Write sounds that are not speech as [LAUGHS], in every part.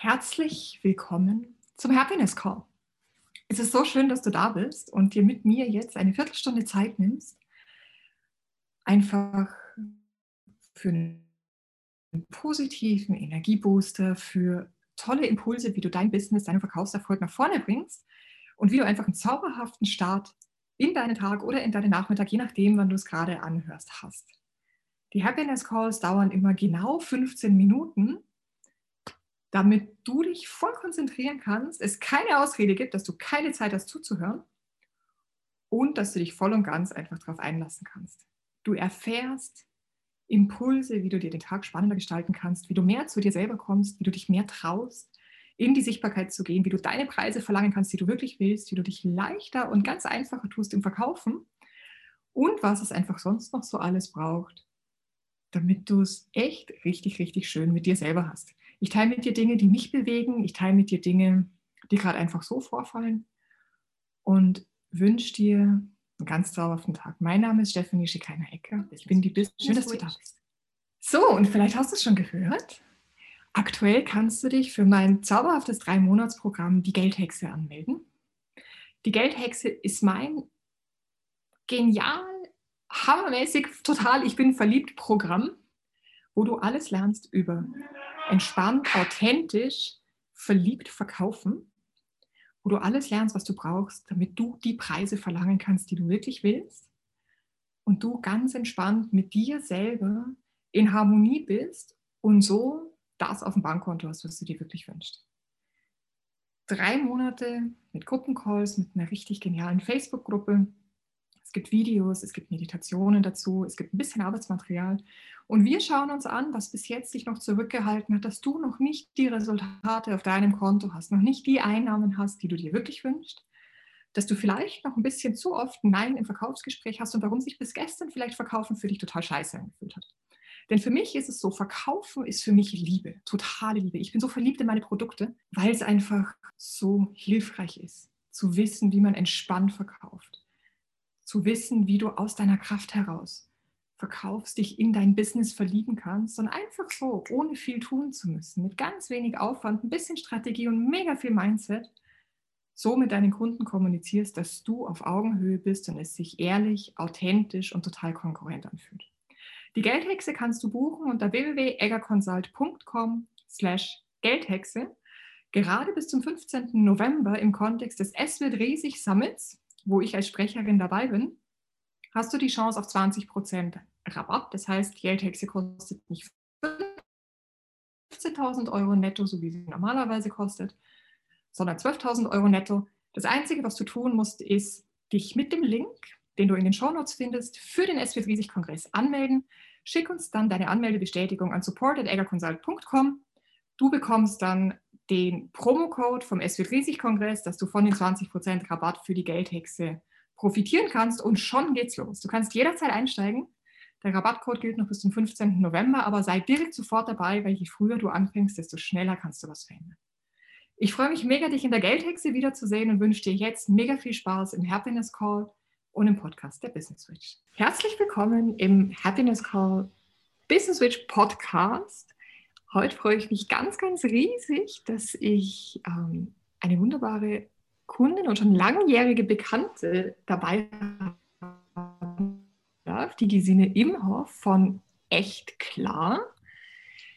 Herzlich willkommen zum Happiness Call. Es ist so schön, dass du da bist und dir mit mir jetzt eine Viertelstunde Zeit nimmst, einfach für einen positiven Energiebooster, für tolle Impulse, wie du dein Business, deinen Verkaufserfolg nach vorne bringst und wie du einfach einen zauberhaften Start in deinen Tag oder in deinen Nachmittag, je nachdem, wann du es gerade anhörst, hast. Die Happiness Calls dauern immer genau 15 Minuten damit du dich voll konzentrieren kannst, es keine Ausrede gibt, dass du keine Zeit hast zuzuhören und dass du dich voll und ganz einfach darauf einlassen kannst. Du erfährst Impulse, wie du dir den Tag spannender gestalten kannst, wie du mehr zu dir selber kommst, wie du dich mehr traust, in die Sichtbarkeit zu gehen, wie du deine Preise verlangen kannst, die du wirklich willst, wie du dich leichter und ganz einfacher tust im Verkaufen und was es einfach sonst noch so alles braucht, damit du es echt richtig, richtig schön mit dir selber hast. Ich teile mit dir Dinge, die mich bewegen. Ich teile mit dir Dinge, die gerade einfach so vorfallen. Und wünsche dir einen ganz zauberhaften Tag. Mein Name ist Stephanie Schikainer-Ecker. Ich bin die Business. Schön, dass du da bist. So, und vielleicht hast du es schon gehört. Aktuell kannst du dich für mein zauberhaftes Drei-Monats-Programm Die Geldhexe anmelden. Die Geldhexe ist mein genial, hammermäßig, total, ich bin verliebt Programm, wo du alles lernst über entspannt, authentisch, verliebt verkaufen, wo du alles lernst, was du brauchst, damit du die Preise verlangen kannst, die du wirklich willst und du ganz entspannt mit dir selber in Harmonie bist und so das auf dem Bankkonto hast, was du dir wirklich wünschst. Drei Monate mit Gruppencalls, mit einer richtig genialen Facebook-Gruppe, es gibt Videos, es gibt Meditationen dazu, es gibt ein bisschen Arbeitsmaterial. Und wir schauen uns an, was bis jetzt dich noch zurückgehalten hat, dass du noch nicht die Resultate auf deinem Konto hast, noch nicht die Einnahmen hast, die du dir wirklich wünschst, dass du vielleicht noch ein bisschen zu oft Nein im Verkaufsgespräch hast und warum sich bis gestern vielleicht Verkaufen für dich total scheiße angefühlt hat. Denn für mich ist es so, Verkaufen ist für mich Liebe, totale Liebe. Ich bin so verliebt in meine Produkte, weil es einfach so hilfreich ist, zu wissen, wie man entspannt verkauft zu wissen, wie du aus deiner Kraft heraus verkaufst, dich in dein Business verlieben kannst und einfach so, ohne viel tun zu müssen, mit ganz wenig Aufwand, ein bisschen Strategie und mega viel Mindset, so mit deinen Kunden kommunizierst, dass du auf Augenhöhe bist und es sich ehrlich, authentisch und total konkurrent anfühlt. Die Geldhexe kannst du buchen unter www.eggerconsult.com slash Geldhexe. Gerade bis zum 15. November im Kontext des Es wird riesig Summits wo ich als Sprecherin dabei bin, hast du die Chance auf 20% Rabatt. Das heißt, die Geldhexe kostet nicht 15.000 Euro netto, so wie sie normalerweise kostet, sondern 12.000 Euro netto. Das Einzige, was du tun musst, ist, dich mit dem Link, den du in den Shownotes findest, für den SW Kongress anmelden. Schick uns dann deine Anmeldebestätigung an support.eggerconsult.com. Du bekommst dann den Promocode vom SW Riesig Kongress, dass du von den 20% Rabatt für die Geldhexe profitieren kannst und schon geht's los. Du kannst jederzeit einsteigen. Der Rabattcode gilt noch bis zum 15. November, aber sei direkt sofort dabei, weil je früher du anfängst, desto schneller kannst du was verändern. Ich freue mich mega, dich in der Geldhexe wiederzusehen und wünsche dir jetzt mega viel Spaß im Happiness Call und im Podcast der Business Switch. Herzlich willkommen im Happiness Call Business Switch Podcast. Heute freue ich mich ganz, ganz riesig, dass ich ähm, eine wunderbare Kundin und schon langjährige Bekannte dabei darf, die Gesine Imhoff von Echt Klar.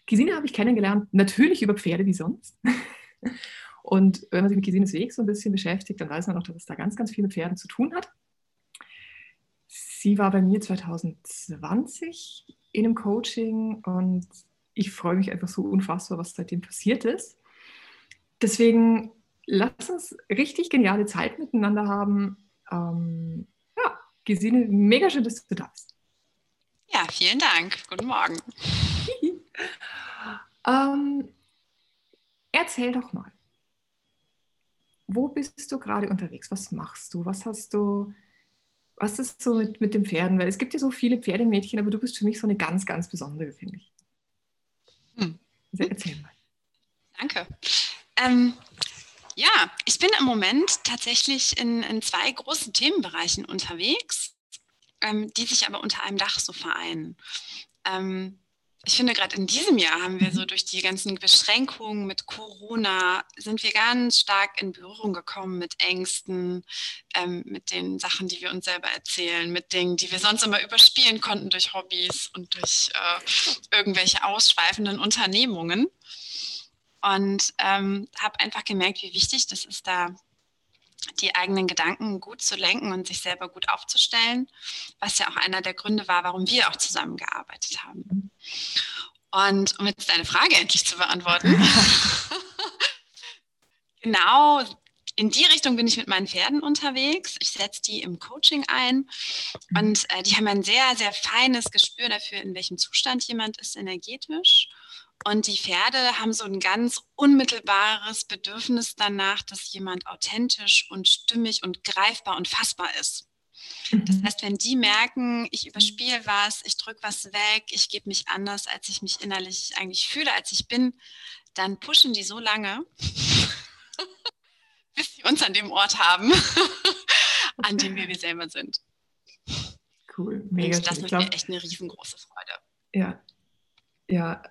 Gesine habe ich kennengelernt, natürlich über Pferde wie sonst. [LAUGHS] Und wenn man sich mit Gesines Weg so ein bisschen beschäftigt, dann weiß man auch, dass es da ganz, ganz viel mit Pferden zu tun hat. Sie war bei mir 2020 in einem Coaching und ich freue mich einfach so unfassbar, was seitdem passiert ist. Deswegen lass uns richtig geniale Zeit miteinander haben. Ähm, ja, Gesine, mega schön, dass du da bist. Ja, vielen Dank. Guten Morgen. [LAUGHS] ähm, erzähl doch mal. Wo bist du gerade unterwegs? Was machst du? Was hast du? Was ist so mit, mit den Pferden? Weil es gibt ja so viele Pferdemädchen, aber du bist für mich so eine ganz, ganz besondere, finde ich. Hm. Erzähl mal. Danke. Ähm, ja, ich bin im Moment tatsächlich in, in zwei großen Themenbereichen unterwegs, ähm, die sich aber unter einem Dach so vereinen. Ähm, ich finde, gerade in diesem Jahr haben wir so mhm. durch die ganzen Beschränkungen mit Corona, sind wir ganz stark in Berührung gekommen mit Ängsten, ähm, mit den Sachen, die wir uns selber erzählen, mit Dingen, die wir sonst immer überspielen konnten durch Hobbys und durch äh, irgendwelche ausschweifenden Unternehmungen. Und ähm, habe einfach gemerkt, wie wichtig das ist, da die eigenen Gedanken gut zu lenken und sich selber gut aufzustellen, was ja auch einer der Gründe war, warum wir auch zusammengearbeitet haben. Und um jetzt deine Frage endlich zu beantworten, [LAUGHS] genau in die Richtung bin ich mit meinen Pferden unterwegs. Ich setze die im Coaching ein und äh, die haben ein sehr, sehr feines Gespür dafür, in welchem Zustand jemand ist energetisch und die Pferde haben so ein ganz unmittelbares Bedürfnis danach, dass jemand authentisch und stimmig und greifbar und fassbar ist. Das mhm. heißt, wenn die merken, ich überspiele was, ich drücke was weg, ich gebe mich anders, als ich mich innerlich eigentlich fühle, als ich bin, dann pushen die so lange, [LAUGHS] bis sie uns an dem Ort haben, [LAUGHS] an dem wir wir selber sind. Cool, mega. Und das ist mir echt eine riesengroße Freude. Ja, ja,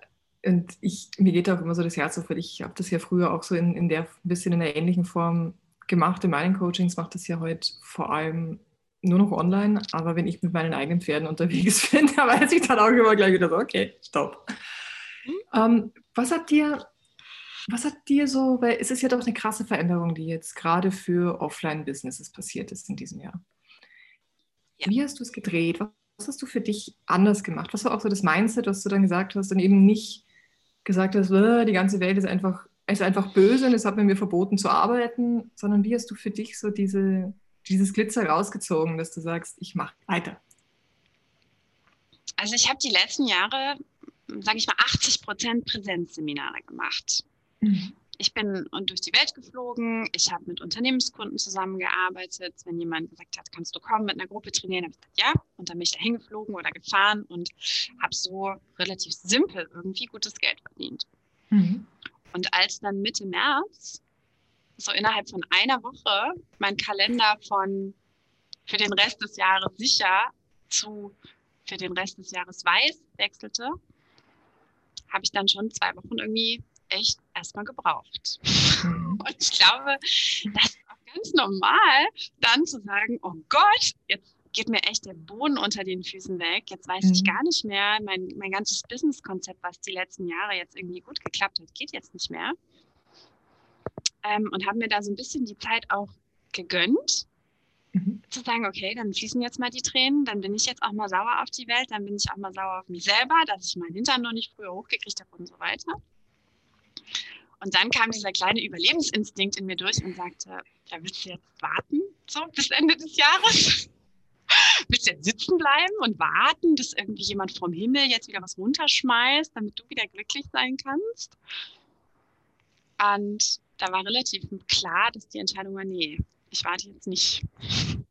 und ich, mir geht auch immer so das Herz auf, weil ich habe das ja früher auch so in, in der, ein bisschen in der ähnlichen Form gemacht. In meinen Coachings mache das ja heute vor allem nur noch online, aber wenn ich mit meinen eigenen Pferden unterwegs [LAUGHS] bin, da weiß ich dann auch immer gleich wieder so, okay, stopp. Mhm. Ähm, was hat dir, was hat dir so, weil es ist ja doch eine krasse Veränderung, die jetzt gerade für Offline-Businesses passiert ist in diesem Jahr. Ja. Wie hast du es gedreht? Was hast du für dich anders gemacht? Was war auch so das Mindset, was du dann gesagt hast, dann eben nicht gesagt hast, äh, die ganze Welt ist einfach, ist einfach böse und es hat mir verboten zu arbeiten, sondern wie hast du für dich so diese, dieses Glitzer rausgezogen, dass du sagst, ich mache weiter? Also ich habe die letzten Jahre, sage ich mal, 80 Prozent Präsenzseminare gemacht. Mhm ich bin durch die Welt geflogen. Ich habe mit Unternehmenskunden zusammengearbeitet. Wenn jemand gesagt hat, kannst du kommen mit einer Gruppe trainieren, habe ich gesagt, ja. Und dann bin ich da hingeflogen oder gefahren und habe so relativ simpel irgendwie gutes Geld verdient. Mhm. Und als dann Mitte März, so innerhalb von einer Woche, mein Kalender von für den Rest des Jahres sicher zu für den Rest des Jahres weiß wechselte, habe ich dann schon zwei Wochen irgendwie echt erstmal gebraucht. Mhm. Und ich glaube, das ist auch ganz normal, dann zu sagen, oh Gott, jetzt geht mir echt der Boden unter den Füßen weg. Jetzt weiß mhm. ich gar nicht mehr, mein, mein ganzes Business-Konzept, was die letzten Jahre jetzt irgendwie gut geklappt hat, geht jetzt nicht mehr. Ähm, und habe mir da so ein bisschen die Zeit auch gegönnt, mhm. zu sagen, okay, dann fließen jetzt mal die Tränen, dann bin ich jetzt auch mal sauer auf die Welt, dann bin ich auch mal sauer auf mich selber, dass ich meinen Hintern noch nicht früher hochgekriegt habe und so weiter. Und dann kam dieser kleine Überlebensinstinkt in mir durch und sagte, ja, willst du jetzt warten, so bis Ende des Jahres? [LAUGHS] willst du jetzt sitzen bleiben und warten, dass irgendwie jemand vom Himmel jetzt wieder was runterschmeißt, damit du wieder glücklich sein kannst? Und da war relativ klar, dass die Entscheidung war, nee, ich warte jetzt nicht. [LAUGHS]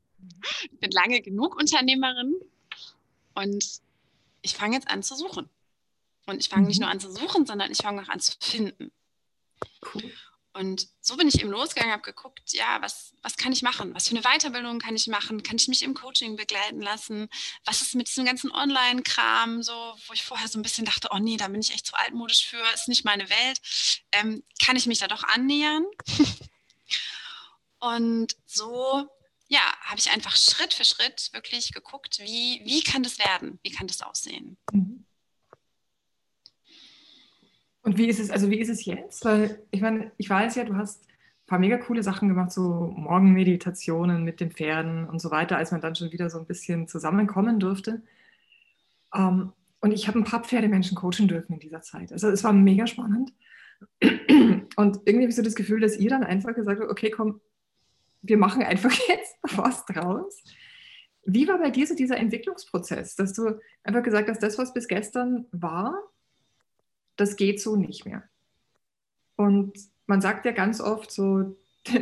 Ich bin lange genug Unternehmerin und ich fange jetzt an zu suchen. Und ich fange nicht mhm. nur an zu suchen, sondern ich fange auch an zu finden. Cool. Und so bin ich eben losgegangen, habe geguckt, ja, was, was kann ich machen? Was für eine Weiterbildung kann ich machen? Kann ich mich im Coaching begleiten lassen? Was ist mit diesem ganzen Online-Kram, so, wo ich vorher so ein bisschen dachte, oh nee, da bin ich echt zu altmodisch für, ist nicht meine Welt. Ähm, kann ich mich da doch annähern? [LAUGHS] Und so, ja, habe ich einfach Schritt für Schritt wirklich geguckt, wie, wie kann das werden? Wie kann das aussehen? Mhm. Und wie ist es, also wie ist es jetzt? Weil ich meine, ich weiß ja, du hast ein paar mega coole Sachen gemacht, so Morgenmeditationen mit den Pferden und so weiter, als man dann schon wieder so ein bisschen zusammenkommen durfte. Um, ähm, und ich habe ein paar Pferdemenschen coachen dürfen in dieser Zeit. Also es war mega spannend. Und irgendwie habe ich so das Gefühl, dass ihr dann einfach gesagt habt, okay, komm, wir machen einfach [LAUGHS] jetzt was draus. Wie war bei dir so dieser Entwicklungsprozess, dass du einfach gesagt hast, das, was bis gestern war, das geht so nicht mehr. Und man sagt ja ganz oft so, [LAUGHS]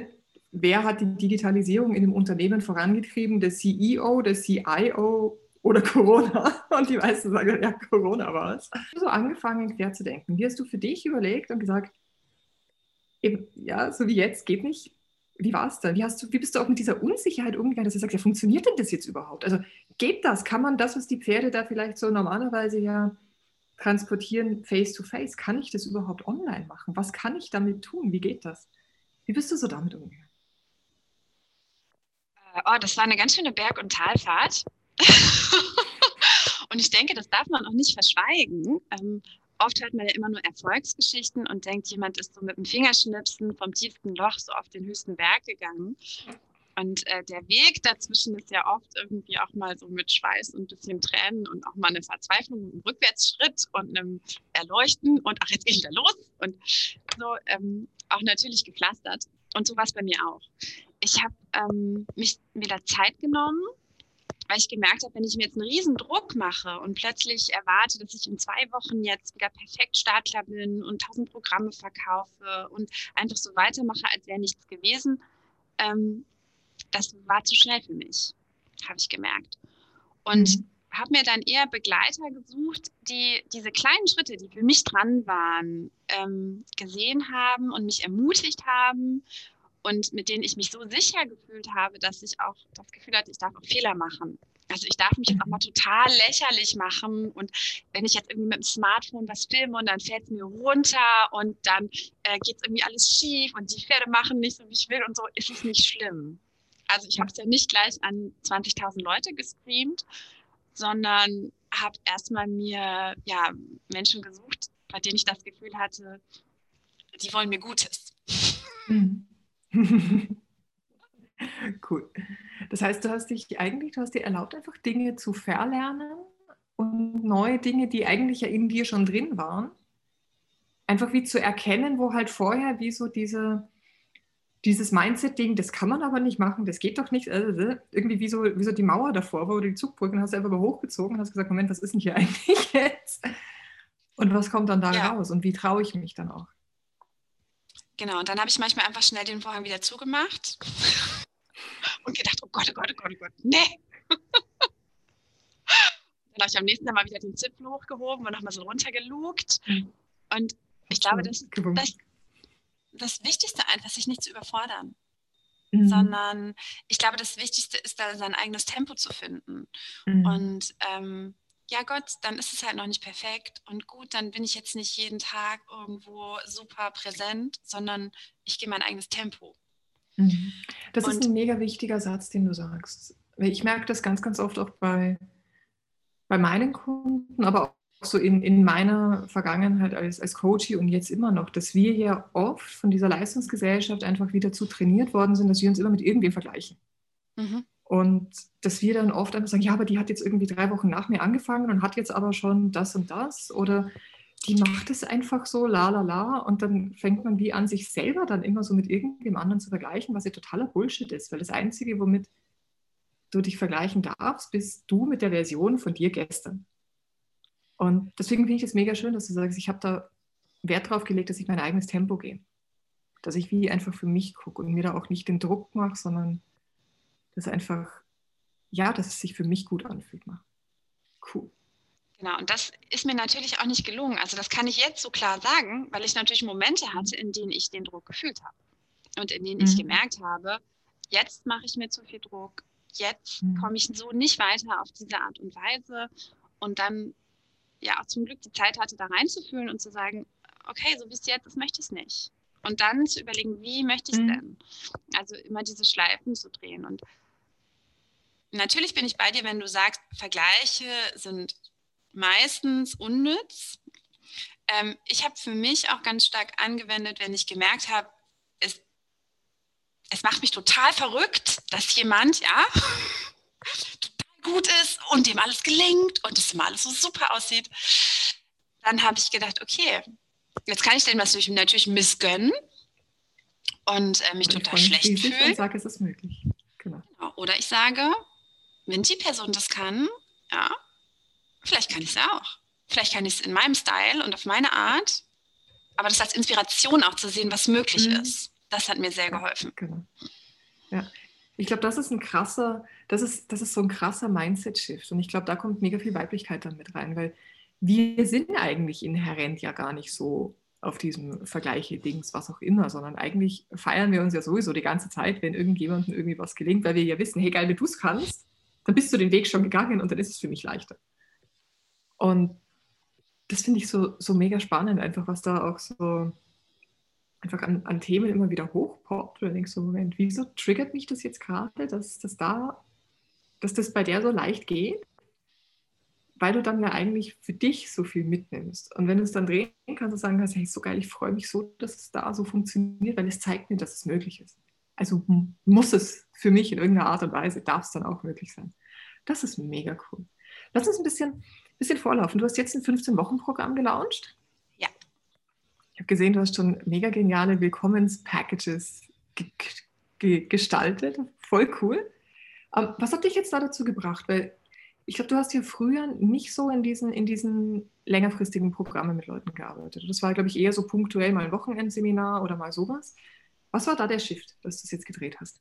wer hat die Digitalisierung in dem Unternehmen vorangetrieben? Der CEO, der CIO oder Corona? [LAUGHS] Und die meisten sagen, ja, Corona war es. So angefangen, quer zu denken. Wie hast du für dich überlegt und gesagt, eben, ja, so wie jetzt geht nicht. Wie war es dann? Wie, hast du, wie bist du auch mit dieser Unsicherheit umgegangen, dass du sagst, ja, funktioniert denn das jetzt überhaupt? Also geht das? Kann man das, was die Pferde da vielleicht so normalerweise ja transportieren face-to-face? -face? Kann ich das überhaupt online machen? Was kann ich damit tun? Wie geht das? Wie bist du so damit umgegangen? Äh, oh, das war eine ganz schöne Berg- und Talfahrt. [LAUGHS] und ich denke, das darf man auch nicht verschweigen. Ähm, oft hört man ja immer nur Erfolgsgeschichten und denkt, jemand ist so mit dem Fingerschnipsen vom tiefsten Loch so auf den höchsten Berg gegangen. Und äh, der Weg dazwischen ist ja oft irgendwie auch mal so mit Schweiß und ein bisschen Tränen und auch mal eine Verzweiflung, ein Rückwärtsschritt und einem Erleuchten und ach, jetzt geht wieder los und so ähm, auch natürlich gepflastert. Und so war es bei mir auch. Ich habe ähm, mich wieder Zeit genommen, weil ich gemerkt habe, wenn ich mir jetzt einen riesen Druck mache und plötzlich erwarte, dass ich in zwei Wochen jetzt wieder perfekt Startler bin und tausend Programme verkaufe und einfach so weitermache, als wäre nichts gewesen, ähm, das war zu schnell für mich, habe ich gemerkt. Und mhm. habe mir dann eher Begleiter gesucht, die diese kleinen Schritte, die für mich dran waren, ähm, gesehen haben und mich ermutigt haben und mit denen ich mich so sicher gefühlt habe, dass ich auch das Gefühl hatte, ich darf auch Fehler machen. Also ich darf mich jetzt auch mal total lächerlich machen und wenn ich jetzt irgendwie mit dem Smartphone was filme und dann fällt es mir runter und dann äh, geht es irgendwie alles schief und die Pferde machen nicht so, wie ich will und so, ist es nicht schlimm. Also ich habe es ja nicht gleich an 20.000 Leute gestreamt, sondern habe erstmal mir ja, Menschen gesucht, bei denen ich das Gefühl hatte, die wollen mir Gutes. [LAUGHS] Cool. Das heißt, du hast dich eigentlich, du hast dir erlaubt, einfach Dinge zu verlernen und neue Dinge, die eigentlich ja in dir schon drin waren, einfach wie zu erkennen, wo halt vorher wie so diese, dieses Mindset-Ding, das kann man aber nicht machen, das geht doch nicht. Also, irgendwie wie so, wie so die Mauer davor, wo du die Zugbrücke hast du einfach mal hochgezogen und hast gesagt, Moment, was ist denn hier [LAUGHS] eigentlich jetzt? Und was kommt dann da ja. raus? Und wie traue ich mich dann auch? Genau, und dann habe ich manchmal einfach schnell den Vorhang wieder zugemacht [LAUGHS] und gedacht, oh Gott, oh Gott, oh Gott, oh Gott, nee. [LAUGHS] dann habe ich am nächsten Tag mal wieder den Zipfel hochgehoben und nochmal so runtergelugt. Mhm. Und ich glaube, das, das, das Wichtigste einfach, sich nicht zu überfordern. Mhm. Sondern ich glaube, das Wichtigste ist da sein eigenes Tempo zu finden. Mhm. Und ähm, ja Gott, dann ist es halt noch nicht perfekt und gut, dann bin ich jetzt nicht jeden Tag irgendwo super präsent, sondern ich gehe mein eigenes Tempo. Mhm. Das und, ist ein mega wichtiger Satz, den du sagst. Ich merke das ganz, ganz oft auch bei, bei meinen Kunden, aber auch so in, in meiner Vergangenheit als, als Coach und jetzt immer noch, dass wir ja oft von dieser Leistungsgesellschaft einfach wieder zu trainiert worden sind, dass wir uns immer mit irgendwem vergleichen. Mhm. Und dass wir dann oft einfach sagen, ja, aber die hat jetzt irgendwie drei Wochen nach mir angefangen und hat jetzt aber schon das und das. Oder die macht es einfach so, la la la. Und dann fängt man wie an, sich selber dann immer so mit irgendwem anderen zu vergleichen, was ja totaler Bullshit ist. Weil das Einzige, womit du dich vergleichen darfst, bist du mit der Version von dir gestern. Und deswegen finde ich es mega schön, dass du sagst, ich habe da Wert drauf gelegt, dass ich mein eigenes Tempo gehe. Dass ich wie einfach für mich gucke und mir da auch nicht den Druck mache, sondern das einfach, ja, dass es sich für mich gut anfühlt. Cool. Genau, und das ist mir natürlich auch nicht gelungen. Also das kann ich jetzt so klar sagen, weil ich natürlich Momente hatte, in denen ich den Druck gefühlt habe und in denen mhm. ich gemerkt habe, jetzt mache ich mir zu viel Druck, jetzt mhm. komme ich so nicht weiter auf diese Art und Weise. Und dann ja auch zum Glück die Zeit hatte, da reinzufühlen und zu sagen, okay, so wie es jetzt ist, möchte ich es nicht. Und dann zu überlegen, wie möchte ich es mhm. denn? Also immer diese Schleifen zu drehen. Und natürlich bin ich bei dir, wenn du sagst, Vergleiche sind meistens unnütz. Ähm, ich habe für mich auch ganz stark angewendet, wenn ich gemerkt habe, es, es macht mich total verrückt, dass jemand, ja, [LAUGHS] gut ist und dem alles gelingt und es immer alles so super aussieht. Dann habe ich gedacht, okay, jetzt kann ich dem das natürlich missgönnen und äh, mich und total schlecht fühlen. Und sage, es ist möglich. Genau. genau. Oder ich sage, wenn die Person das kann, ja, vielleicht kann ich es auch. Vielleicht kann ich es in meinem Style und auf meine Art, aber das als Inspiration auch zu sehen, was möglich mhm. ist. Das hat mir sehr geholfen. Genau. Ja. Ich glaube, das ist ein krasser, das ist, das ist so ein krasser Mindset-Shift. Und ich glaube, da kommt mega viel Weiblichkeit dann mit rein, weil wir sind eigentlich inhärent ja gar nicht so auf diesem Vergleiche-Dings, was auch immer, sondern eigentlich feiern wir uns ja sowieso die ganze Zeit, wenn irgendjemandem irgendwie was gelingt, weil wir ja wissen, hey geil, wenn du es kannst, dann bist du den Weg schon gegangen und dann ist es für mich leichter. Und das finde ich so, so mega spannend, einfach was da auch so einfach an, an Themen immer wieder hochpoppt. Und denkst so, Moment, wieso triggert mich das jetzt gerade, dass das da, dass das bei der so leicht geht? Weil du dann ja eigentlich für dich so viel mitnimmst. Und wenn du es dann drehen kannst und sagen kannst, hey, so geil, ich freue mich so, dass es da so funktioniert, weil es zeigt mir, dass es möglich ist. Also muss es für mich in irgendeiner Art und Weise, darf es dann auch möglich sein. Das ist mega cool. Lass uns ein bisschen, bisschen vorlaufen. Du hast jetzt ein 15-Wochen-Programm gelauncht. Ich habe gesehen, du hast schon mega geniale Willkommens-Packages ge ge gestaltet. Voll cool. Ähm, was hat dich jetzt da dazu gebracht? Weil ich glaube, du hast ja früher nicht so in diesen, in diesen längerfristigen Programmen mit Leuten gearbeitet. Das war, glaube ich, eher so punktuell mal ein Wochenendseminar oder mal sowas. Was war da der Shift, dass du es jetzt gedreht hast?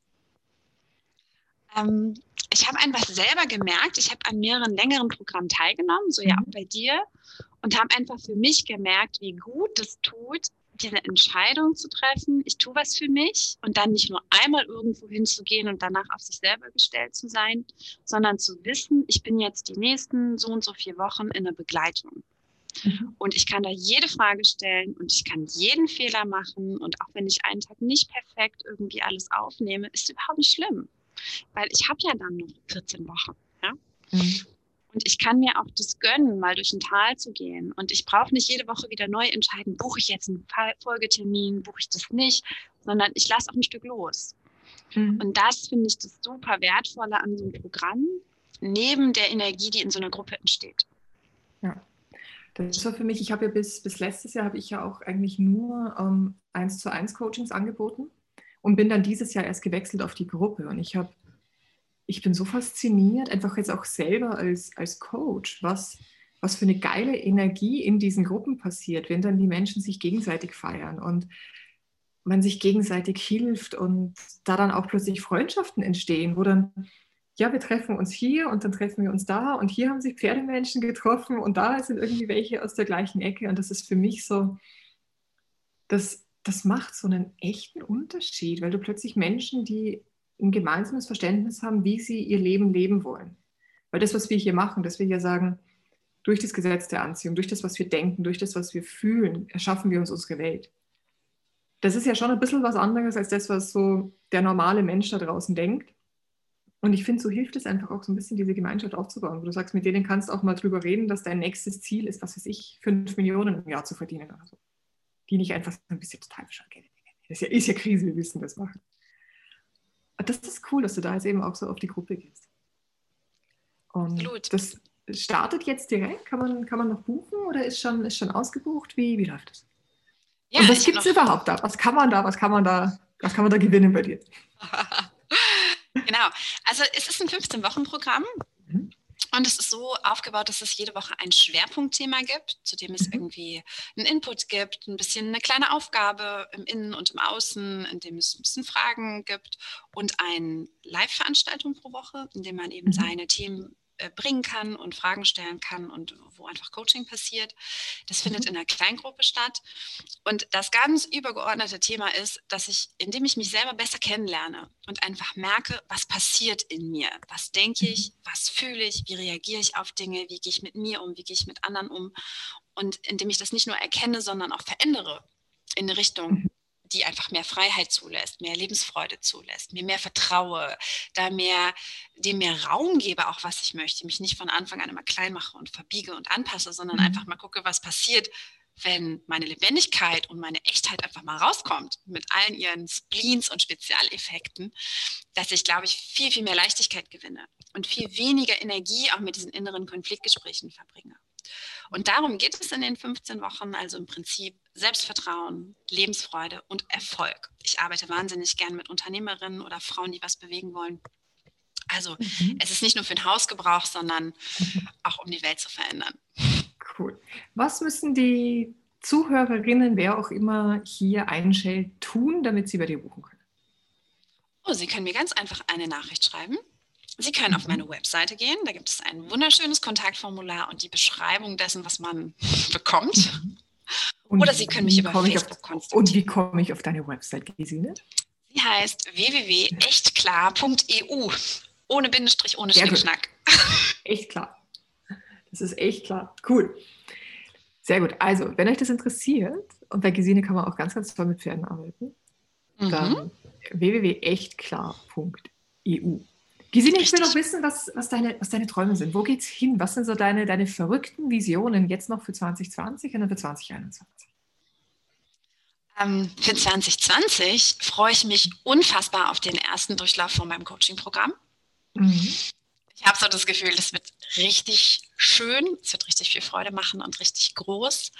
Ähm, ich habe einfach selber gemerkt, ich habe an mehreren längeren Programmen teilgenommen, so ja mhm. auch bei dir, und habe einfach für mich gemerkt, wie gut es tut, diese Entscheidung zu treffen, ich tue was für mich und dann nicht nur einmal irgendwo hinzugehen und danach auf sich selber gestellt zu sein, sondern zu wissen, ich bin jetzt die nächsten so und so vier Wochen in der Begleitung. Mhm. Und ich kann da jede Frage stellen und ich kann jeden Fehler machen. Und auch wenn ich einen Tag nicht perfekt irgendwie alles aufnehme, ist überhaupt nicht schlimm weil ich habe ja dann noch 14 Wochen. Ja? Mhm. Und ich kann mir auch das gönnen, mal durch ein Tal zu gehen. Und ich brauche nicht jede Woche wieder neu entscheiden, buche ich jetzt einen Folgetermin, buche ich das nicht, sondern ich lasse auch ein Stück los. Mhm. Und das finde ich das super Wertvolle an so einem Programm, neben der Energie, die in so einer Gruppe entsteht. Ja. Das war für mich, ich habe ja bis, bis letztes Jahr habe ich ja auch eigentlich nur ähm, 1 zu 1 Coachings angeboten und bin dann dieses Jahr erst gewechselt auf die Gruppe. Und ich habe, ich bin so fasziniert, einfach jetzt auch selber als, als Coach, was, was für eine geile Energie in diesen Gruppen passiert, wenn dann die Menschen sich gegenseitig feiern und man sich gegenseitig hilft und da dann auch plötzlich Freundschaften entstehen, wo dann, ja, wir treffen uns hier und dann treffen wir uns da und hier haben sich Pferdemenschen getroffen und da sind irgendwie welche aus der gleichen Ecke und das ist für mich so, das, das macht so einen echten Unterschied, weil du plötzlich Menschen, die ein gemeinsames Verständnis haben, wie sie ihr Leben leben wollen. Weil das, was wir hier machen, dass wir ja sagen, durch das Gesetz der Anziehung, durch das, was wir denken, durch das, was wir fühlen, erschaffen wir uns unsere Welt. Das ist ja schon ein bisschen was anderes als das, was so der normale Mensch da draußen denkt. Und ich finde, so hilft es einfach auch so ein bisschen, diese Gemeinschaft aufzubauen, wo du sagst, mit denen kannst du auch mal drüber reden, dass dein nächstes Ziel ist, was weiß ich, fünf Millionen im Jahr zu verdienen oder so die nicht einfach ein bisschen total bescheuert Das ist ja, ist ja Krise, wir müssen das machen. Aber das ist cool, dass du da jetzt eben auch so auf die Gruppe gehst. Und Absolut. das startet jetzt direkt? Kann man, kann man noch buchen oder ist schon, ist schon ausgebucht? Wie, wie läuft das? Ja, Und was gibt es überhaupt da? Was kann man da, was kann man da, was kann man da gewinnen bei dir? [LAUGHS] genau. Also es ist ein 15-Wochen-Programm. Und es ist so aufgebaut, dass es jede Woche ein Schwerpunktthema gibt, zu dem es mhm. irgendwie einen Input gibt, ein bisschen eine kleine Aufgabe im Innen und im Außen, in dem es ein bisschen Fragen gibt und eine Live-Veranstaltung pro Woche, in dem man eben mhm. seine Themen bringen kann und Fragen stellen kann und wo einfach Coaching passiert. Das findet mhm. in einer Kleingruppe statt. Und das ganz übergeordnete Thema ist, dass ich, indem ich mich selber besser kennenlerne und einfach merke, was passiert in mir, was denke ich, mhm. was fühle ich, wie reagiere ich auf Dinge, wie gehe ich mit mir um, wie gehe ich mit anderen um. Und indem ich das nicht nur erkenne, sondern auch verändere in eine Richtung, mhm die einfach mehr Freiheit zulässt, mehr Lebensfreude zulässt, mir mehr vertraue, da mehr, dem mehr Raum gebe, auch was ich möchte, mich nicht von Anfang an immer klein mache und verbiege und anpasse, sondern mhm. einfach mal gucke, was passiert, wenn meine Lebendigkeit und meine Echtheit einfach mal rauskommt, mit allen ihren Spleens und Spezialeffekten, dass ich, glaube ich, viel, viel mehr Leichtigkeit gewinne und viel weniger Energie auch mit diesen inneren Konfliktgesprächen verbringe. Und darum geht es in den 15 Wochen, also im Prinzip Selbstvertrauen, Lebensfreude und Erfolg. Ich arbeite wahnsinnig gern mit Unternehmerinnen oder Frauen, die was bewegen wollen. Also mhm. es ist nicht nur für den Hausgebrauch, sondern auch um die Welt zu verändern. Cool. Was müssen die Zuhörerinnen, wer auch immer hier einschält, tun, damit sie bei dir buchen können? Oh, sie können mir ganz einfach eine Nachricht schreiben Sie können auf meine Webseite gehen, da gibt es ein wunderschönes Kontaktformular und die Beschreibung dessen, was man [LAUGHS] bekommt. Und Oder Sie können mich über Facebook kontaktieren. Und wie komme ich auf deine Website, Gesine? Sie heißt www.echtklar.eu. Ohne Bindestrich, ohne Schnickschnack. [LAUGHS] Echt klar. Das ist echt klar. Cool. Sehr gut. Also, wenn euch das interessiert, und bei Gesine kann man auch ganz, ganz toll mit Pferden arbeiten, mhm. dann www.echtklar.eu. Gesine, ich will noch wissen, was, was, deine, was deine Träume sind. Wo geht's hin? Was sind so deine, deine verrückten Visionen jetzt noch für 2020 und dann für 2021? Ähm, für 2020 freue ich mich unfassbar auf den ersten Durchlauf von meinem Coaching-Programm. Mhm. Ich habe so das Gefühl, das wird richtig schön, es wird richtig viel Freude machen und richtig groß.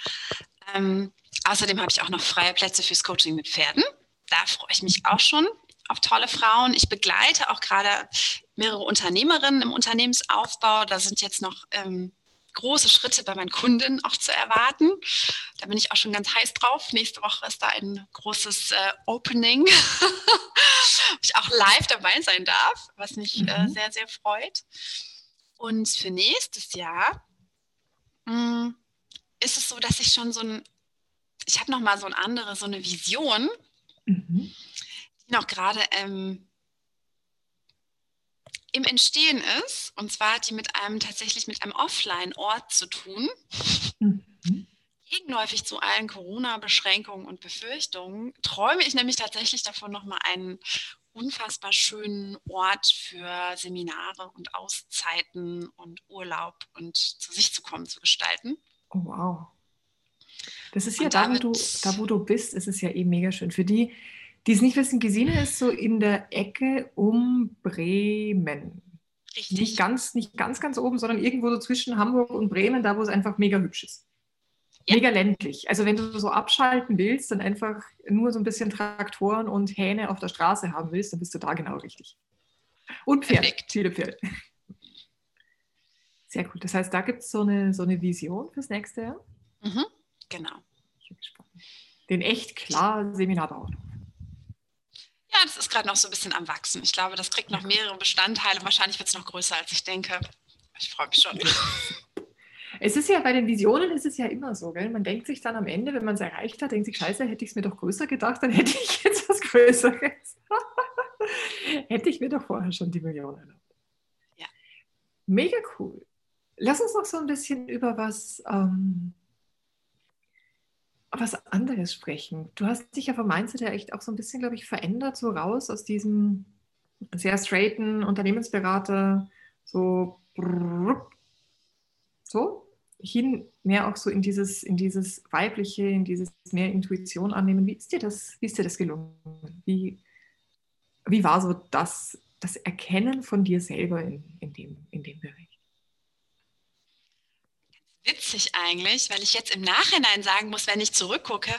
Ähm, außerdem habe ich auch noch freie Plätze fürs Coaching mit Pferden. Da freue ich mich auch schon auf tolle Frauen. Ich begleite auch gerade mehrere Unternehmerinnen im Unternehmensaufbau. Da sind jetzt noch ähm, große Schritte bei meinen Kunden auch zu erwarten. Da bin ich auch schon ganz heiß drauf. Nächste Woche ist da ein großes äh, Opening, [LAUGHS] wo ich auch live dabei sein darf, was mich äh, mhm. äh, sehr, sehr freut. Und für nächstes Jahr mh, hm, ist es so, dass ich schon so ein, ich habe noch mal so eine andere, so eine Vision, mhm. Die noch gerade ähm, im Entstehen ist, und zwar die mit einem tatsächlich mit einem Offline-Ort zu tun. Mhm. Gegenläufig zu allen Corona-Beschränkungen und Befürchtungen träume ich nämlich tatsächlich davon, nochmal einen unfassbar schönen Ort für Seminare und Auszeiten und Urlaub und zu sich zu kommen zu gestalten. Oh, wow. Das ist ja da, wo du, da, wo du bist, ist es ja eh mega schön. Für die, die es nicht wissen, Gesine ist so in der Ecke um Bremen. Richtig. Nicht ganz, nicht ganz, ganz oben, sondern irgendwo so zwischen Hamburg und Bremen, da wo es einfach mega hübsch ist. Ja. Mega ländlich. Also wenn du so abschalten willst und einfach nur so ein bisschen Traktoren und Hähne auf der Straße haben willst, dann bist du da genau richtig. Und Pferd, Perfekt. viele Pferde. Sehr gut. Das heißt, da gibt es so eine, so eine Vision fürs nächste Jahr? Mhm, genau. Ich bin gespannt. Den echt klar Seminarbau. Ja, das ist gerade noch so ein bisschen am Wachsen. Ich glaube, das kriegt noch mehrere Bestandteile. Wahrscheinlich wird es noch größer, als ich denke. Ich freue mich schon. [LAUGHS] Es ist ja bei den Visionen ist es ja immer so, gell? Man denkt sich dann am Ende, wenn man es erreicht hat, denkt sich, scheiße, hätte ich es mir doch größer gedacht, dann hätte ich jetzt was Größeres. [LAUGHS] hätte ich mir doch vorher schon die Millionen erlaubt. Ja. Mega cool. Lass uns noch so ein bisschen über was ähm, was anderes sprechen. Du hast dich ja vom Mindset ja echt auch so ein bisschen, glaube ich, verändert, so raus aus diesem sehr straighten Unternehmensberater, so, so hin mehr auch so in dieses, in dieses weibliche, in dieses mehr Intuition annehmen. Wie ist dir das, wie ist dir das gelungen? Wie, wie war so das, das Erkennen von dir selber in, in, dem, in dem Bereich? Witzig eigentlich, weil ich jetzt im Nachhinein sagen muss, wenn ich zurückgucke,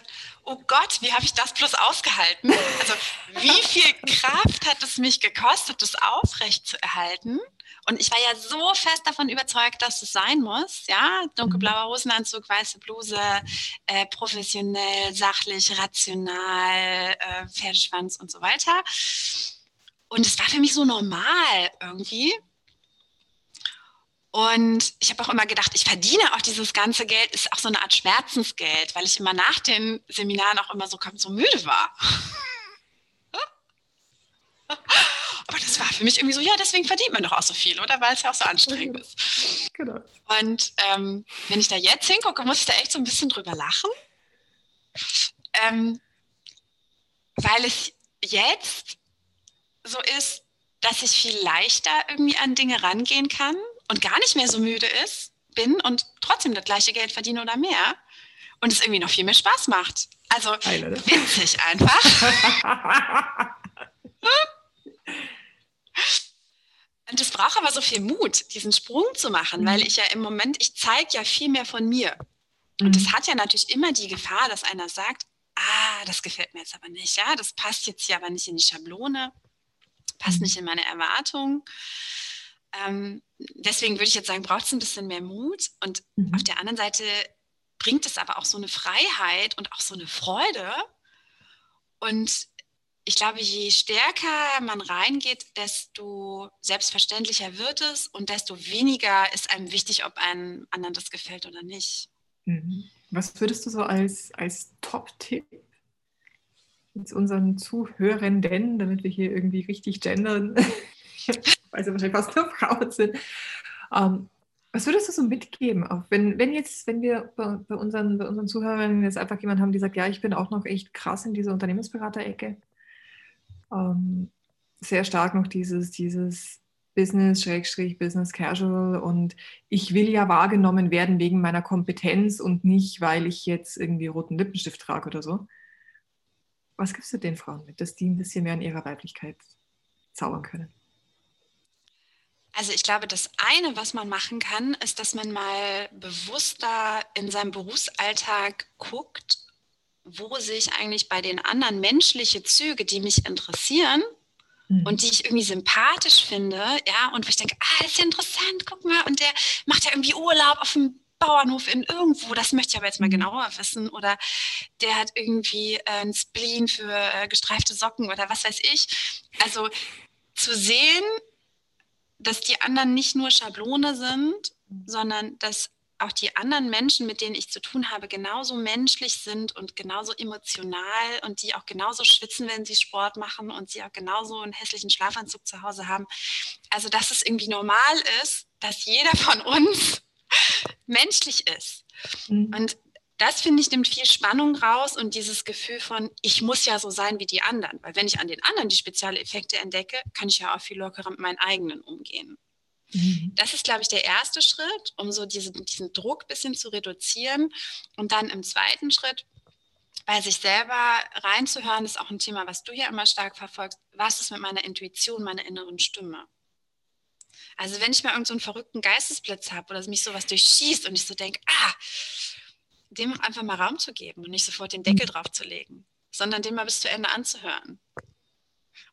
oh Gott, wie habe ich das bloß ausgehalten? Also wie [LAUGHS] viel Kraft hat es mich gekostet, das aufrecht zu erhalten? Und ich war ja so fest davon überzeugt, dass es sein muss, ja, dunkelblauer mhm. Hosenanzug, weiße Bluse, äh, professionell, sachlich, rational, äh, Pferdeschwanz und so weiter. Und es war für mich so normal irgendwie. Und ich habe auch immer gedacht, ich verdiene auch dieses ganze Geld, ist auch so eine Art Schmerzensgeld, weil ich immer nach den Seminaren auch immer so, so müde war. [LAUGHS] Aber das war für mich irgendwie so, ja, deswegen verdient man doch auch so viel, oder? Weil es ja auch so anstrengend ist. Genau. Und ähm, wenn ich da jetzt hingucke, muss ich da echt so ein bisschen drüber lachen. Ähm, weil es jetzt so ist, dass ich viel leichter irgendwie an Dinge rangehen kann und gar nicht mehr so müde ist, bin und trotzdem das gleiche Geld verdiene oder mehr und es irgendwie noch viel mehr Spaß macht. Also ne? witzig einfach. [LAUGHS] und es braucht aber so viel Mut, diesen Sprung zu machen, mhm. weil ich ja im Moment, ich zeige ja viel mehr von mir. Und es mhm. hat ja natürlich immer die Gefahr, dass einer sagt, ah, das gefällt mir jetzt aber nicht, ja, das passt jetzt hier aber nicht in die Schablone, passt mhm. nicht in meine Erwartungen. Ähm, deswegen würde ich jetzt sagen, braucht es ein bisschen mehr Mut. Und mhm. auf der anderen Seite bringt es aber auch so eine Freiheit und auch so eine Freude. Und ich glaube, je stärker man reingeht, desto selbstverständlicher wird es und desto weniger ist einem wichtig, ob einem anderen das gefällt oder nicht. Mhm. Was würdest du so als, als Top-Tipp unseren Zuhörenden, damit wir hier irgendwie richtig gendern, [LAUGHS] weil sie wahrscheinlich fast [LAUGHS] nur Frauen sind, ähm, Was würdest du so mitgeben? Auch wenn, wenn jetzt, wenn wir bei, unseren, bei unseren Zuhörern jetzt einfach jemand haben, die sagt, ja, ich bin auch noch echt krass in dieser Unternehmensberaterecke. Ähm, sehr stark noch dieses, dieses Business, Schrägstrich, Business Casual und ich will ja wahrgenommen werden wegen meiner Kompetenz und nicht, weil ich jetzt irgendwie roten Lippenstift trage oder so. Was gibst du den Frauen mit, dass die ein bisschen mehr in ihrer Weiblichkeit zaubern können? Also ich glaube, das eine, was man machen kann, ist, dass man mal bewusster in seinem Berufsalltag guckt, wo sich eigentlich bei den anderen menschliche Züge, die mich interessieren mhm. und die ich irgendwie sympathisch finde, ja, und wo ich denke, ah, das ist ja interessant, guck mal, und der macht ja irgendwie Urlaub auf dem Bauernhof in irgendwo, das möchte ich aber jetzt mal mhm. genauer wissen. Oder der hat irgendwie äh, ein Spleen für äh, gestreifte Socken oder was weiß ich. Also zu sehen, dass die anderen nicht nur Schablone sind, sondern dass auch die anderen Menschen, mit denen ich zu tun habe, genauso menschlich sind und genauso emotional und die auch genauso schwitzen, wenn sie Sport machen und sie auch genauso einen hässlichen Schlafanzug zu Hause haben. Also, dass es irgendwie normal ist, dass jeder von uns [LAUGHS] menschlich ist. Mhm. Und das finde ich nimmt viel Spannung raus und dieses Gefühl von, ich muss ja so sein wie die anderen. Weil wenn ich an den anderen die Spezialeffekte entdecke, kann ich ja auch viel lockerer mit meinen eigenen umgehen. Mhm. Das ist, glaube ich, der erste Schritt, um so diesen, diesen Druck ein bisschen zu reduzieren. Und dann im zweiten Schritt, bei sich selber reinzuhören, ist auch ein Thema, was du ja immer stark verfolgst. Was ist mit meiner Intuition, meiner inneren Stimme? Also wenn ich mal irgendeinen so verrückten Geistesblitz habe oder mich sowas durchschießt und ich so denke, ah, dem auch einfach mal Raum zu geben und nicht sofort den Deckel mhm. drauf zu legen, sondern den mal bis zu Ende anzuhören.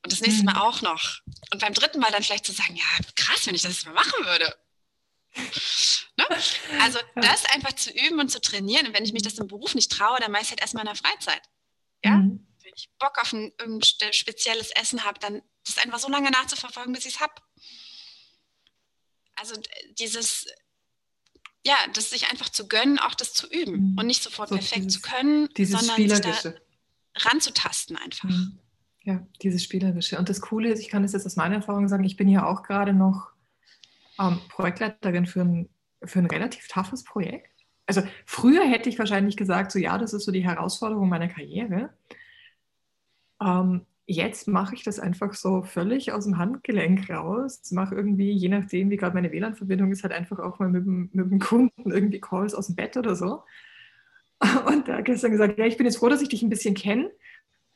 Und das nächste Mal mhm. auch noch. Und beim dritten Mal dann vielleicht zu sagen, ja, krass, wenn ich das jetzt mal machen würde. [LAUGHS] ne? Also das einfach zu üben und zu trainieren. Und wenn ich mich das im Beruf nicht traue, dann meist halt erstmal in der Freizeit. Ja? Mhm. Wenn ich Bock auf ein, ein spezielles Essen habe, dann das einfach so lange nachzuverfolgen, bis ich es habe. Also dieses ja, das sich einfach zu gönnen, auch das zu üben mhm. und nicht sofort so perfekt dieses, zu können, sondern sich da ranzutasten einfach. Mhm. Ja, dieses Spielerische. Und das Coole ist, ich kann es jetzt aus meiner Erfahrung sagen, ich bin ja auch gerade noch ähm, Projektleiterin für ein, für ein relativ toughes Projekt. Also früher hätte ich wahrscheinlich gesagt, so ja, das ist so die Herausforderung meiner Karriere. Ähm, Jetzt mache ich das einfach so völlig aus dem Handgelenk raus. Mache irgendwie, je nachdem, wie gerade meine WLAN-Verbindung ist, halt einfach auch mal mit dem, mit dem Kunden irgendwie Calls aus dem Bett oder so. [LAUGHS] Und da gestern gesagt, ja, ich bin jetzt froh, dass ich dich ein bisschen kenne,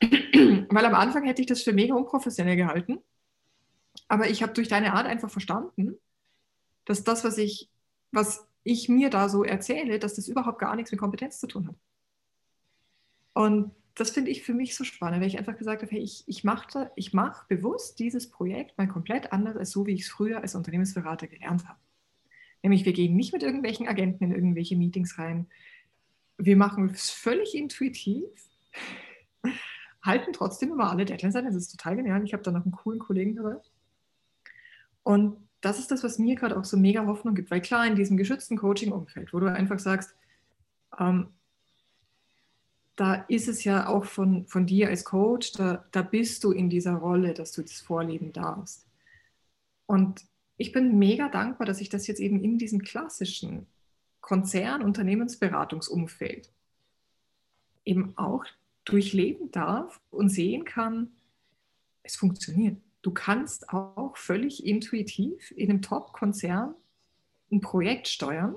[CLEARS THROAT] weil am Anfang hätte ich das für mega unprofessionell gehalten. Aber ich habe durch deine Art einfach verstanden, dass das, was ich, was ich mir da so erzähle, dass das überhaupt gar nichts mit Kompetenz zu tun hat. Und das finde ich für mich so spannend, weil ich einfach gesagt habe, hey, ich, ich mache ich mach bewusst dieses Projekt mal komplett anders, als so, wie ich es früher als Unternehmensberater gelernt habe. Nämlich, wir gehen nicht mit irgendwelchen Agenten in irgendwelche Meetings rein. Wir machen es völlig intuitiv, [LAUGHS] halten trotzdem immer alle Deadlines ein. Das ist total genial. Ich habe da noch einen coolen Kollegen dabei. Und das ist das, was mir gerade auch so mega Hoffnung gibt. Weil klar, in diesem geschützten Coaching-Umfeld, wo du einfach sagst, ähm, da ist es ja auch von, von dir als Coach, da, da bist du in dieser Rolle, dass du das vorleben darfst. Und ich bin mega dankbar, dass ich das jetzt eben in diesem klassischen Konzern-, Unternehmensberatungsumfeld eben auch durchleben darf und sehen kann, es funktioniert. Du kannst auch völlig intuitiv in einem Top-Konzern ein Projekt steuern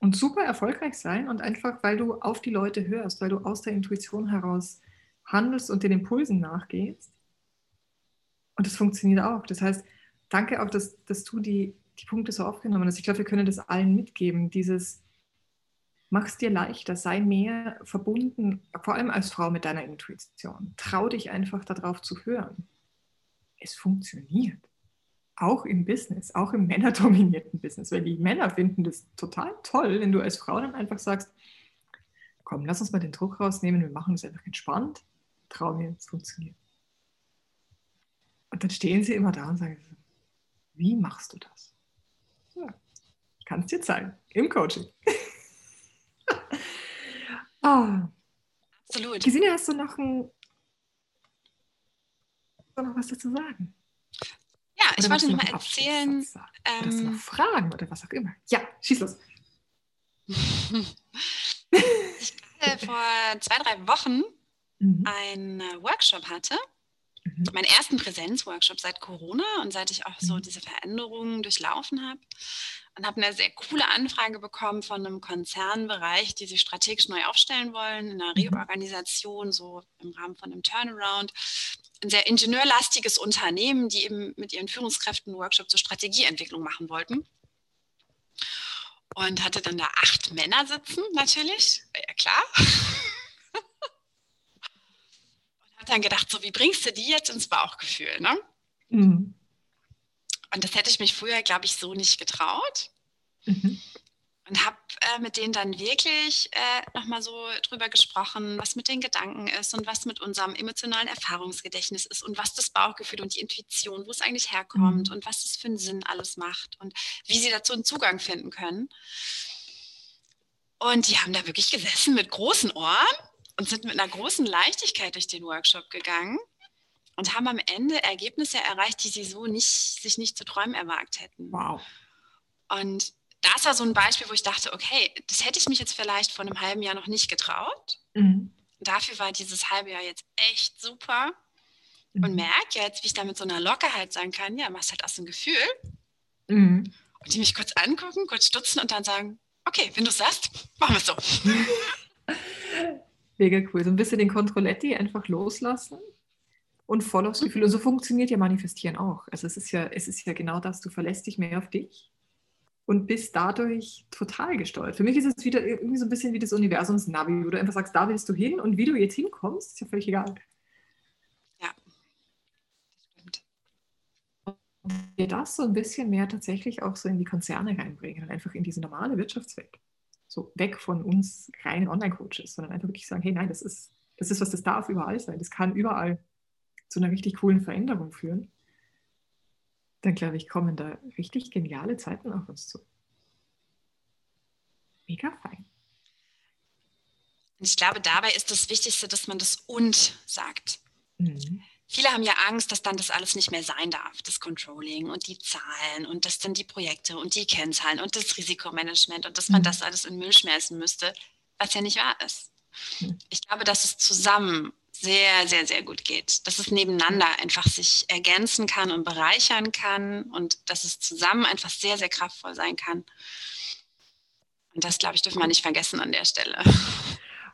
und super erfolgreich sein und einfach, weil du auf die Leute hörst, weil du aus der Intuition heraus handelst und den Impulsen nachgehst. Und das funktioniert auch. Das heißt, danke auch, dass, dass du die, die Punkte so aufgenommen hast. Ich glaube, wir können das allen mitgeben. Dieses, mach es dir leichter, sei mehr verbunden, vor allem als Frau mit deiner Intuition. Trau dich einfach darauf zu hören. Es funktioniert auch im Business, auch im [LAUGHS] männerdominierten Business, weil die Männer finden das total toll, wenn du als Frau dann einfach sagst, komm, lass uns mal den Druck rausnehmen, wir machen das einfach entspannt, trau mir, es funktioniert. Und dann stehen sie immer da und sagen, wie machst du das? Ja, ich kann es dir zeigen, im Coaching. [LAUGHS] ah. Absolut. Gesine, hast du noch, ein, noch was dazu sagen? Ich wollte noch mal erzählen. Ähm, noch Fragen oder was auch immer? Ja, schieß los. [LAUGHS] ich gerade vor zwei, drei Wochen mhm. einen Workshop hatte. Mhm. Meinen ersten Präsenzworkshop seit Corona und seit ich auch so mhm. diese Veränderungen durchlaufen habe und habe eine sehr coole Anfrage bekommen von einem Konzernbereich, die sich strategisch neu aufstellen wollen, in einer mhm. Reorganisation, so im Rahmen von einem Turnaround. Ein sehr ingenieurlastiges Unternehmen, die eben mit ihren Führungskräften einen Workshop zur Strategieentwicklung machen wollten. Und hatte dann da acht Männer sitzen, natürlich, ja klar. [LAUGHS] und hat dann gedacht, so wie bringst du die jetzt ins Bauchgefühl, ne? Mhm. Und das hätte ich mich früher, glaube ich, so nicht getraut. Mhm. Und habe äh, mit denen dann wirklich äh, nochmal so drüber gesprochen, was mit den Gedanken ist und was mit unserem emotionalen Erfahrungsgedächtnis ist und was das Bauchgefühl und die Intuition, wo es eigentlich herkommt mhm. und was es für einen Sinn alles macht und wie sie dazu einen Zugang finden können. Und die haben da wirklich gesessen mit großen Ohren und sind mit einer großen Leichtigkeit durch den Workshop gegangen und haben am Ende Ergebnisse erreicht, die sie so nicht, sich nicht zu träumen erwagt hätten. Wow. Und das war so ein Beispiel, wo ich dachte, okay, das hätte ich mich jetzt vielleicht vor einem halben Jahr noch nicht getraut. Mhm. Dafür war dieses halbe Jahr jetzt echt super. Mhm. Und merke jetzt, wie ich da mit so einer Lockerheit sagen kann, ja, machst halt aus dem Gefühl. Mhm. Und die mich kurz angucken, kurz stutzen und dann sagen, okay, wenn du es sagst, machen wir es so. [LAUGHS] Mega cool. So ein bisschen den Kontrolletti einfach loslassen und voll aufs Gefühl. Und so funktioniert ja Manifestieren auch. Also es ist ja, es ist ja genau das, du verlässt dich mehr auf dich und bist dadurch total gesteuert. Für mich ist es wieder irgendwie so ein bisschen wie das Universums-Navi, wo du einfach sagst, da willst du hin und wie du jetzt hinkommst, ist ja völlig egal. Ja, das stimmt. Und wir das so ein bisschen mehr tatsächlich auch so in die Konzerne reinbringen und einfach in diese normale Wirtschaftswelt. So weg von uns reinen Online-Coaches, sondern einfach wirklich sagen, hey, nein, das ist, das ist was, das darf überall sein. Das kann überall zu einer richtig coolen Veränderung führen, dann glaube ich, kommen da richtig geniale Zeiten auf uns zu. Mega fein. Ich glaube, dabei ist das Wichtigste, dass man das und sagt. Mhm. Viele haben ja Angst, dass dann das alles nicht mehr sein darf, das Controlling und die Zahlen und dass dann die Projekte und die Kennzahlen und das Risikomanagement und dass man mhm. das alles in Müll schmeißen müsste, was ja nicht wahr ist. Mhm. Ich glaube, dass es zusammen sehr, sehr, sehr gut geht. Dass es nebeneinander einfach sich ergänzen kann und bereichern kann und dass es zusammen einfach sehr, sehr kraftvoll sein kann. Und das, glaube ich, dürfen wir nicht vergessen an der Stelle.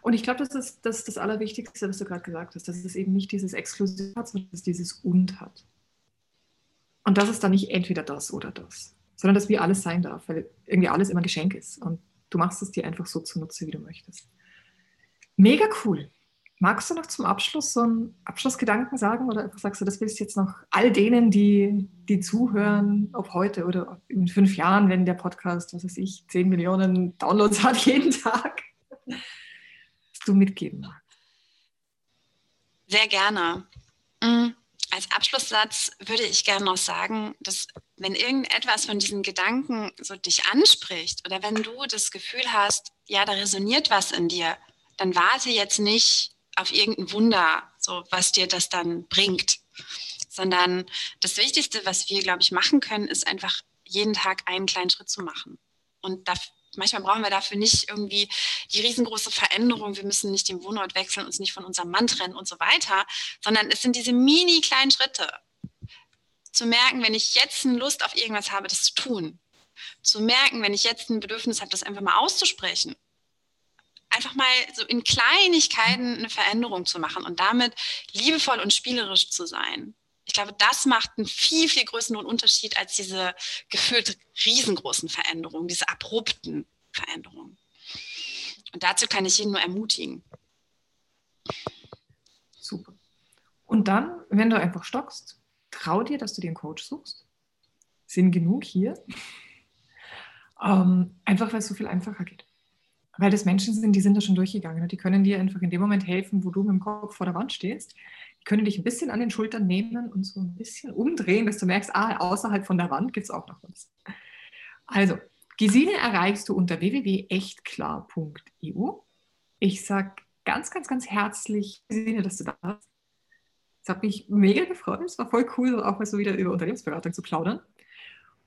Und ich glaube, das ist das, ist das Allerwichtigste, was du gerade gesagt hast, dass es eben nicht dieses Exklusiv hat, sondern dass es dieses Und hat. Und das ist dann nicht entweder das oder das, sondern dass wie alles sein darf, weil irgendwie alles immer Geschenk ist. Und du machst es dir einfach so zunutze, wie du möchtest. Mega cool. Magst du noch zum Abschluss so einen Abschlussgedanken sagen oder sagst du, das willst du jetzt noch all denen, die, die zuhören, ob heute oder in fünf Jahren, wenn der Podcast, was weiß ich, zehn Millionen Downloads hat [LAUGHS] jeden Tag, was du mitgeben magst? Sehr gerne. Mhm. Als Abschlusssatz würde ich gerne noch sagen, dass wenn irgendetwas von diesen Gedanken so dich anspricht oder wenn du das Gefühl hast, ja, da resoniert was in dir, dann warte jetzt nicht auf irgendein Wunder, so was dir das dann bringt, sondern das Wichtigste, was wir, glaube ich, machen können, ist einfach jeden Tag einen kleinen Schritt zu machen. Und da, manchmal brauchen wir dafür nicht irgendwie die riesengroße Veränderung, wir müssen nicht den Wohnort wechseln, uns nicht von unserem Mann trennen und so weiter, sondern es sind diese mini kleinen Schritte. Zu merken, wenn ich jetzt eine Lust auf irgendwas habe, das zu tun. Zu merken, wenn ich jetzt ein Bedürfnis habe, das einfach mal auszusprechen einfach mal so in Kleinigkeiten eine Veränderung zu machen und damit liebevoll und spielerisch zu sein. Ich glaube, das macht einen viel, viel größeren Unterschied als diese gefühlt riesengroßen Veränderungen, diese abrupten Veränderungen. Und dazu kann ich jeden nur ermutigen. Super. Und dann, wenn du einfach stockst, trau dir, dass du dir einen Coach suchst. Sind genug hier. Ähm, einfach weil es so viel einfacher geht weil das Menschen sind, die sind da schon durchgegangen und die können dir einfach in dem Moment helfen, wo du mit dem Kopf vor der Wand stehst. Die können dich ein bisschen an den Schultern nehmen und so ein bisschen umdrehen, dass du merkst, ah, außerhalb von der Wand gibt es auch noch was. Also, Gesine erreichst du unter www.echtklar.eu. Ich sage ganz, ganz, ganz herzlich, Gesine, dass du da bist. Es hat mich mega gefreut. Es war voll cool, auch mal so wieder über Unternehmensberatung zu plaudern.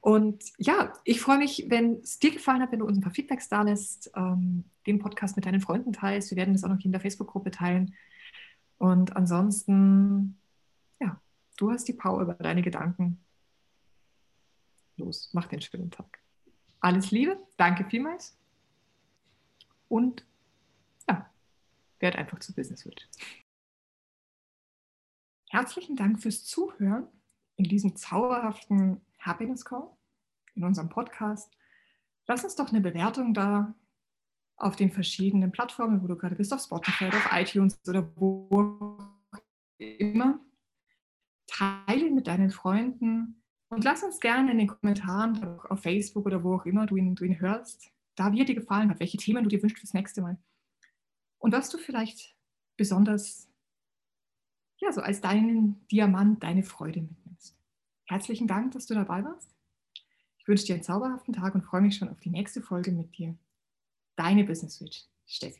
Und ja, ich freue mich, wenn es dir gefallen hat, wenn du uns ein paar Feedbacks da lässt, ähm, den Podcast mit deinen Freunden teilst. Wir werden das auch noch in der Facebook-Gruppe teilen. Und ansonsten, ja, du hast die Power über deine Gedanken. Los, mach den schönen Tag. Alles Liebe, danke vielmals. Und ja, werd einfach zu Business Witch. Herzlichen Dank fürs Zuhören in diesem zauberhaften Happiness Call, in unserem Podcast. Lass uns doch eine Bewertung da auf den verschiedenen Plattformen, wo du gerade bist, auf Spotify auf iTunes oder wo immer. Teile mit deinen Freunden und lass uns gerne in den Kommentaren auf Facebook oder wo auch immer du ihn, du ihn hörst, da wie er dir gefallen hat, welche Themen du dir wünschst fürs nächste Mal. Und was du vielleicht besonders, ja, so als deinen Diamant, deine Freude mitnimmst. Herzlichen Dank, dass du dabei warst. Ich wünsche dir einen zauberhaften Tag und freue mich schon auf die nächste Folge mit dir. Deine Business Switch, Steffi.